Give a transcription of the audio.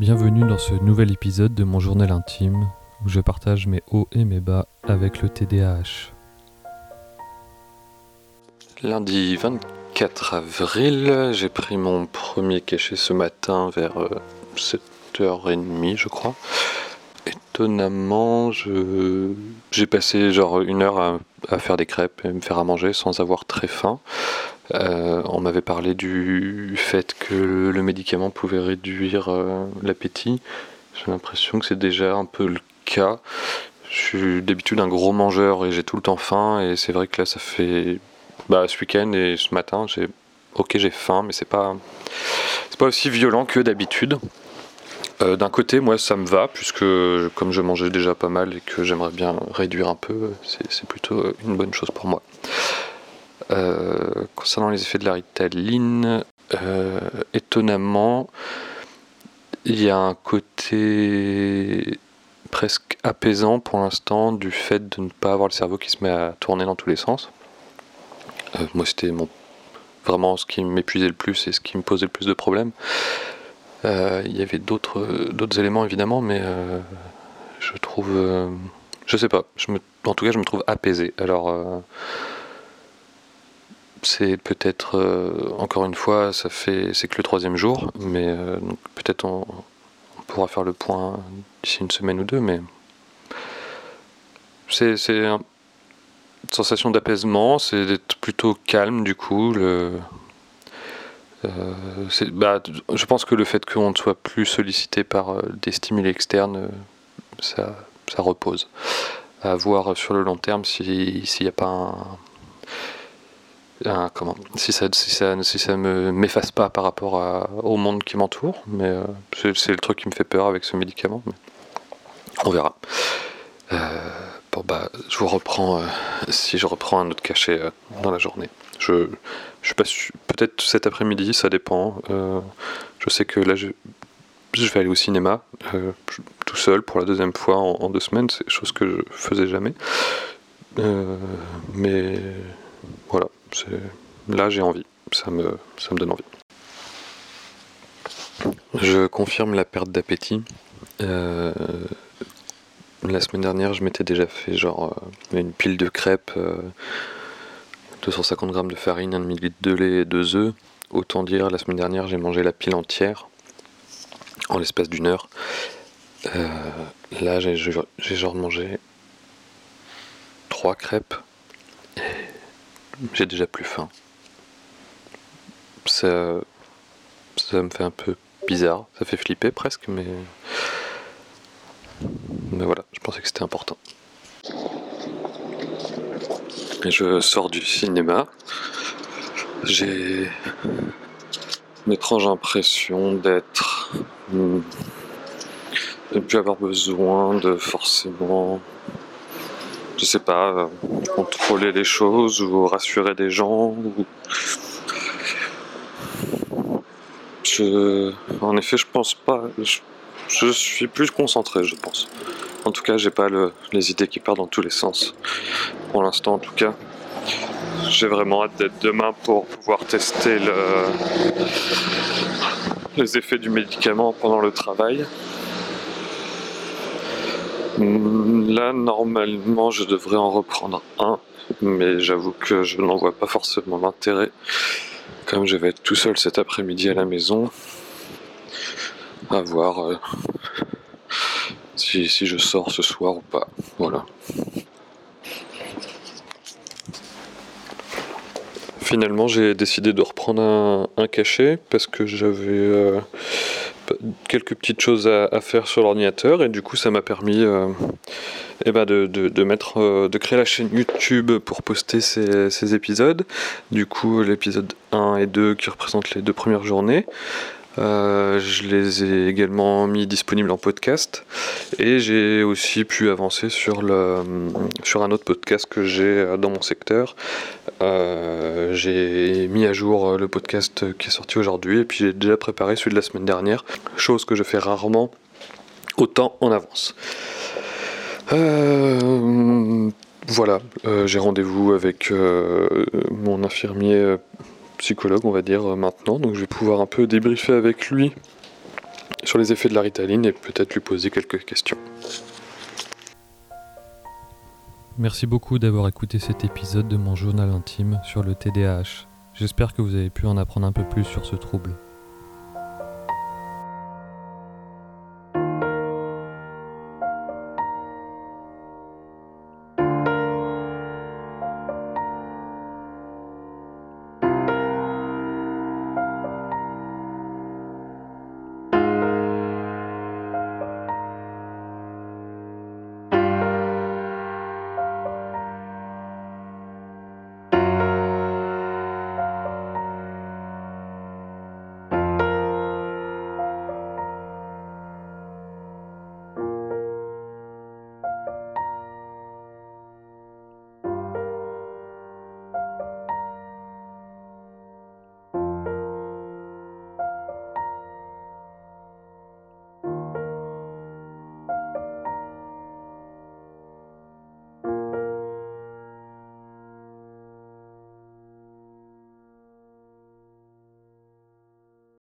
Bienvenue dans ce nouvel épisode de mon journal intime où je partage mes hauts et mes bas avec le TDAH. Lundi 24 avril, j'ai pris mon premier cachet ce matin vers 7h30 je crois. Étonnamment, j'ai passé genre une heure à, faire des crêpes et me faire à manger sans avoir très faim. Euh, on m'avait parlé du fait que le médicament pouvait réduire euh, l'appétit. J'ai l'impression que c'est déjà un peu le cas. Je suis d'habitude un gros mangeur et j'ai tout le temps faim. Et c'est vrai que là, ça fait bah, ce week-end et ce matin, j'ai ok, j'ai faim, mais c'est pas c'est pas aussi violent que d'habitude. Euh, d'un côté, moi, ça me va, puisque comme je mangeais déjà pas mal et que j'aimerais bien réduire un peu, c'est plutôt une bonne chose pour moi. Euh, concernant les effets de la ritaline, euh, étonnamment, il y a un côté presque apaisant pour l'instant du fait de ne pas avoir le cerveau qui se met à tourner dans tous les sens. Euh, moi, c'était mon, vraiment ce qui m'épuisait le plus et ce qui me posait le plus de problèmes. Il y avait d'autres, d'autres éléments évidemment, mais je trouve, je sais pas, je me, en tout cas, je me trouve apaisé. Alors c'est peut-être, euh, encore une fois, ça fait, c'est que le troisième jour, mais euh, peut-être on, pourra faire le point d'ici une semaine ou deux, mais c'est, une sensation d'apaisement, c'est d'être plutôt calme du coup. Le, euh, bah, je pense que le fait qu'on ne soit plus sollicité par des stimuli externes, ça, ça repose. À voir sur le long terme s'il n'y a pas un comment, si ça, si ça, si ça me m'efface pas par rapport au monde qui m'entoure, mais euh, c'est le truc qui me fait peur avec ce médicament. on verra. Euh, bon bah, je vous reprends euh, si je reprends un autre cachet dans la journée. Je, je suis pas peut-être cet après-midi, ça dépend. je sais que là, je, vais aller au cinéma tout seul pour la deuxième fois en, en deux semaines, c'est chose que je faisais jamais. mais voilà, là j'ai envie, ça me, ça me donne envie. Je confirme la perte d'appétit. Euh, la semaine dernière, je m'étais déjà fait genre euh, une pile de crêpes, 250 euh, grammes de farine, 1 ml de lait et 2 œufs. Autant dire, la semaine dernière, j'ai mangé la pile entière en l'espace d'une heure. là, j'ai genre mangé 3 crêpes j'ai déjà plus faim. Ça, ça me fait un peu bizarre, ça fait flipper presque, mais. Mais voilà, je pensais que c'était important. Je sors du cinéma. J'ai une étrange impression d'être. de ne plus avoir besoin de forcément je sais pas, contrôler les choses ou rassurer des gens. Je, en effet, je pense pas. Je, suis plus concentré, je pense. En tout cas, j'ai pas les idées qui partent dans tous les sens. Pour l'instant, en tout cas. J'ai vraiment hâte d'être demain pour pouvoir tester les effets du médicament pendant le travail. Mm, là, normalement, je devrais en reprendre un, mais j'avoue que je n'en vois pas forcément l'intérêt. Comme je vais être tout seul cet après-midi à la maison, à voir euh, si, je sors ce soir ou pas. Voilà. Finalement, j'ai décidé de reprendre un, cachet parce que j'avais. Euh, quelques petites choses à, faire sur l'ordinateur et du coup ça m'a permis euh, eh ben de, de, mettre euh, de créer la chaîne YouTube pour poster ces, ces épisodes du coup l'épisode 1 et 2 qui représentent les deux premières journées euh, je les ai également mis disponibles en podcast et j'ai aussi pu avancer sur, le, sur un autre podcast que j'ai dans mon secteur. Euh, j'ai mis à jour le podcast qui est sorti aujourd'hui et puis j'ai déjà préparé celui de la semaine dernière, chose que je fais rarement autant en avance. Euh, voilà, j'ai rendez-vous avec mon infirmier psychologue, on va dire, euh, maintenant. Donc je vais pouvoir un peu débriefer avec lui sur les effets de la ritaline et peut-être lui poser quelques questions. Merci beaucoup d'avoir écouté cet épisode de mon journal intime sur le TDAH. J'espère que vous avez pu en apprendre un peu plus sur ce trouble.